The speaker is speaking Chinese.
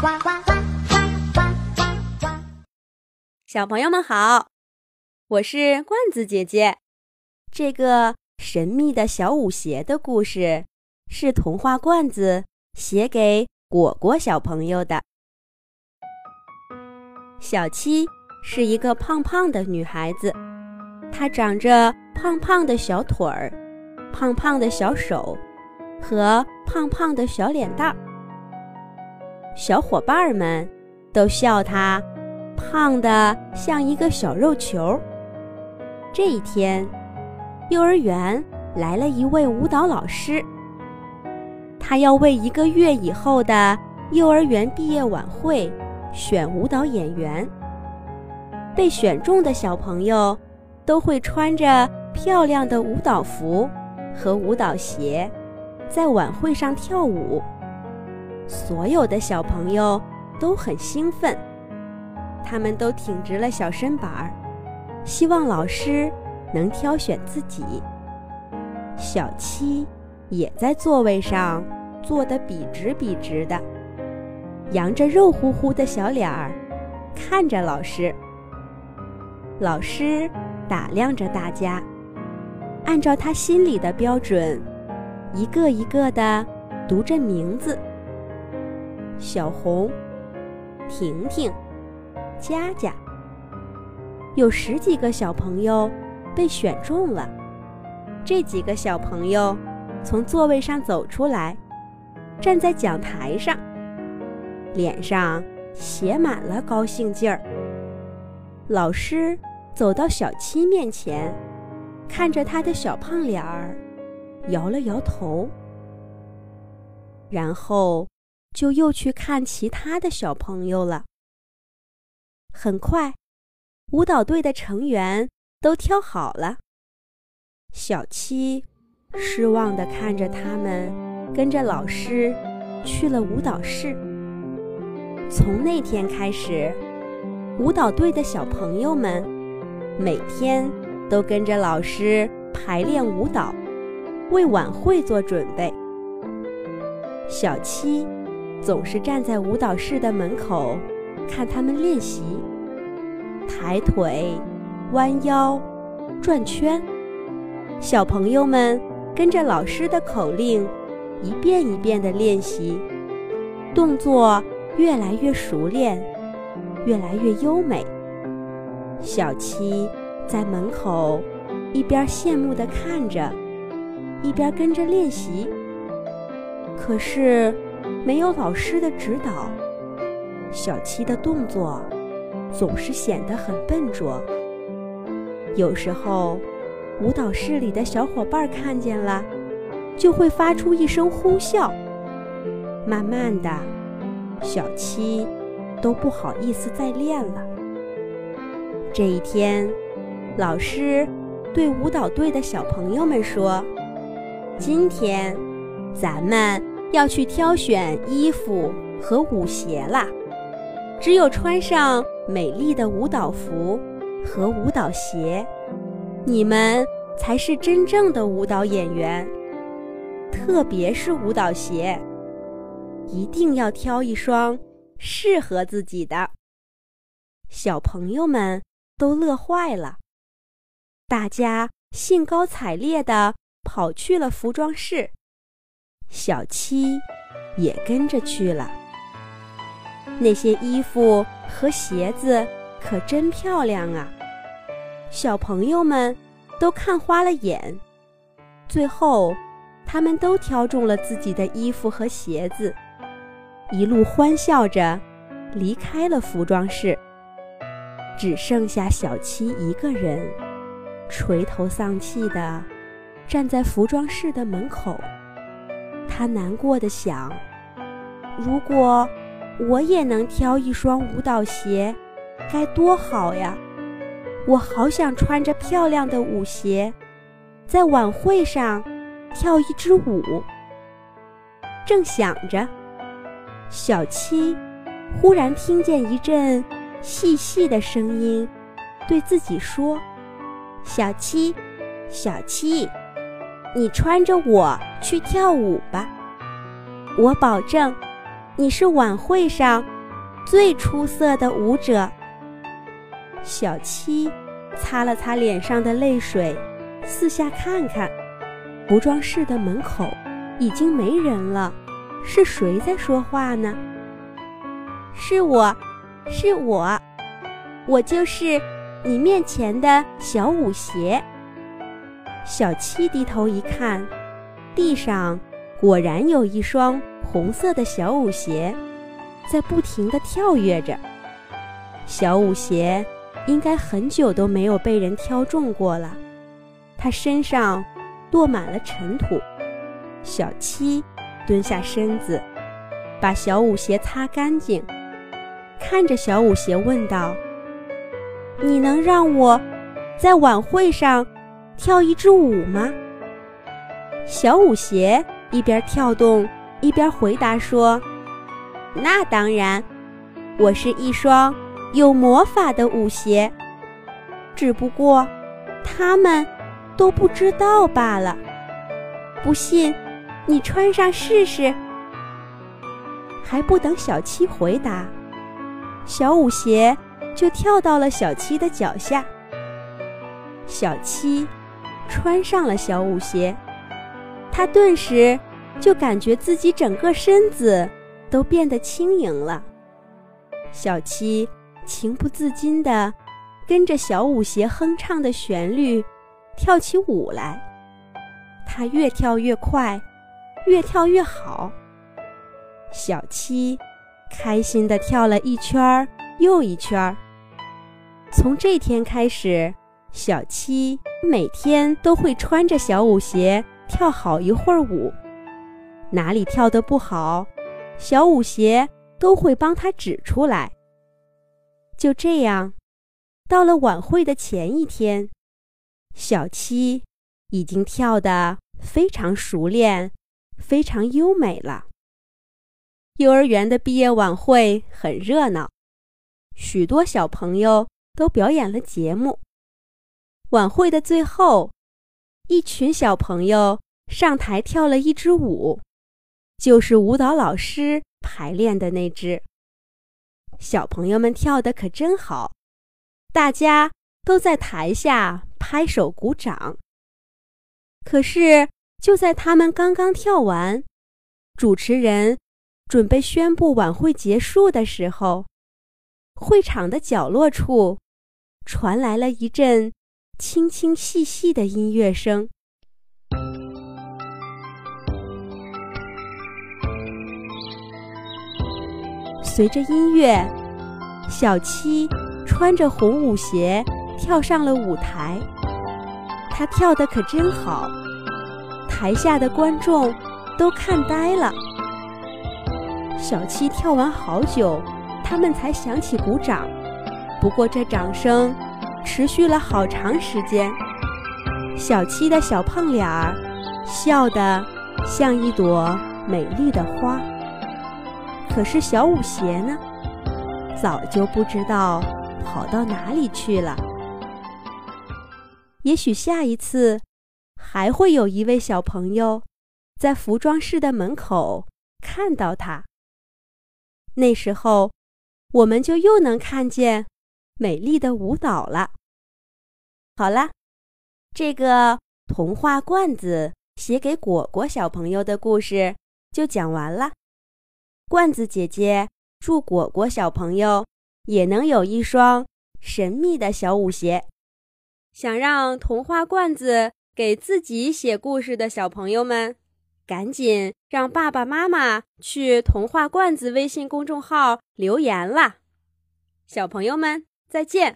呱呱呱呱呱呱呱！小朋友们好，我是罐子姐姐。这个神秘的小舞鞋的故事是童话罐子写给果果小朋友的。小七是一个胖胖的女孩子，她长着胖胖的小腿儿、胖胖的小手和胖胖的小脸蛋儿。小伙伴们都笑他胖的像一个小肉球。这一天，幼儿园来了一位舞蹈老师，他要为一个月以后的幼儿园毕业晚会选舞蹈演员。被选中的小朋友都会穿着漂亮的舞蹈服和舞蹈鞋，在晚会上跳舞。所有的小朋友都很兴奋，他们都挺直了小身板儿，希望老师能挑选自己。小七也在座位上坐得笔直笔直的，扬着肉乎乎的小脸儿，看着老师。老师打量着大家，按照他心里的标准，一个一个的读着名字。小红、婷婷、佳佳，有十几个小朋友被选中了。这几个小朋友从座位上走出来，站在讲台上，脸上写满了高兴劲儿。老师走到小七面前，看着他的小胖脸儿，摇了摇头，然后。就又去看其他的小朋友了。很快，舞蹈队的成员都挑好了。小七失望地看着他们，跟着老师去了舞蹈室。从那天开始，舞蹈队的小朋友们每天都跟着老师排练舞蹈，为晚会做准备。小七。总是站在舞蹈室的门口，看他们练习，抬腿、弯腰、转圈。小朋友们跟着老师的口令，一遍一遍的练习，动作越来越熟练，越来越优美。小七在门口一边羡慕的看着，一边跟着练习。可是。没有老师的指导，小七的动作总是显得很笨拙。有时候，舞蹈室里的小伙伴看见了，就会发出一声呼啸。慢慢的，小七都不好意思再练了。这一天，老师对舞蹈队的小朋友们说：“今天，咱们。”要去挑选衣服和舞鞋啦！只有穿上美丽的舞蹈服和舞蹈鞋，你们才是真正的舞蹈演员。特别是舞蹈鞋，一定要挑一双适合自己的。小朋友们都乐坏了，大家兴高采烈地跑去了服装室。小七也跟着去了。那些衣服和鞋子可真漂亮啊！小朋友们都看花了眼。最后，他们都挑中了自己的衣服和鞋子，一路欢笑着离开了服装室。只剩下小七一个人，垂头丧气地站在服装室的门口。他难过的想：“如果我也能挑一双舞蹈鞋，该多好呀！我好想穿着漂亮的舞鞋，在晚会上跳一支舞。”正想着，小七忽然听见一阵细细的声音，对自己说：“小七，小七。”你穿着我去跳舞吧，我保证，你是晚会上最出色的舞者。”小七擦了擦脸上的泪水，四下看看，服装室的门口已经没人了。是谁在说话呢？是我，是我，我就是你面前的小舞鞋。小七低头一看，地上果然有一双红色的小舞鞋，在不停地跳跃着。小舞鞋应该很久都没有被人挑中过了，它身上落满了尘土。小七蹲下身子，把小舞鞋擦干净，看着小舞鞋问道：“你能让我在晚会上？”跳一支舞吗？小舞鞋一边跳动一边回答说：“那当然，我是一双有魔法的舞鞋，只不过他们都不知道罢了。不信，你穿上试试。”还不等小七回答，小舞鞋就跳到了小七的脚下。小七。穿上了小舞鞋，他顿时就感觉自己整个身子都变得轻盈了。小七情不自禁地跟着小舞鞋哼唱的旋律跳起舞来，他越跳越快，越跳越好。小七开心地跳了一圈儿又一圈儿。从这天开始。小七每天都会穿着小舞鞋跳好一会儿舞，哪里跳得不好，小舞鞋都会帮他指出来。就这样，到了晚会的前一天，小七已经跳得非常熟练、非常优美了。幼儿园的毕业晚会很热闹，许多小朋友都表演了节目。晚会的最后，一群小朋友上台跳了一支舞，就是舞蹈老师排练的那支。小朋友们跳的可真好，大家都在台下拍手鼓掌。可是就在他们刚刚跳完，主持人准备宣布晚会结束的时候，会场的角落处传来了一阵。清清细细的音乐声，随着音乐，小七穿着红舞鞋跳上了舞台。他跳的可真好，台下的观众都看呆了。小七跳完好久，他们才响起鼓掌。不过这掌声。持续了好长时间，小七的小胖脸儿笑得像一朵美丽的花。可是小舞鞋呢，早就不知道跑到哪里去了。也许下一次，还会有一位小朋友在服装室的门口看到他。那时候，我们就又能看见。美丽的舞蹈了。好了，这个童话罐子写给果果小朋友的故事就讲完了。罐子姐姐祝果果小朋友也能有一双神秘的小舞鞋。想让童话罐子给自己写故事的小朋友们，赶紧让爸爸妈妈去童话罐子微信公众号留言啦！小朋友们。再见。